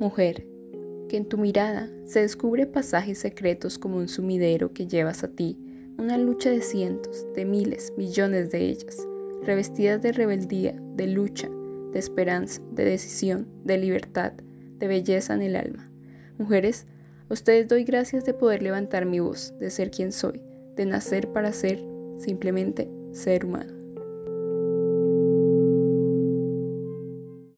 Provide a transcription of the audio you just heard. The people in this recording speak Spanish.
Mujer, que en tu mirada se descubre pasajes secretos como un sumidero que llevas a ti, una lucha de cientos, de miles, millones de ellas, revestidas de rebeldía, de lucha, de esperanza, de decisión, de libertad, de belleza en el alma. Mujeres, a ustedes doy gracias de poder levantar mi voz, de ser quien soy, de nacer para ser simplemente ser humano.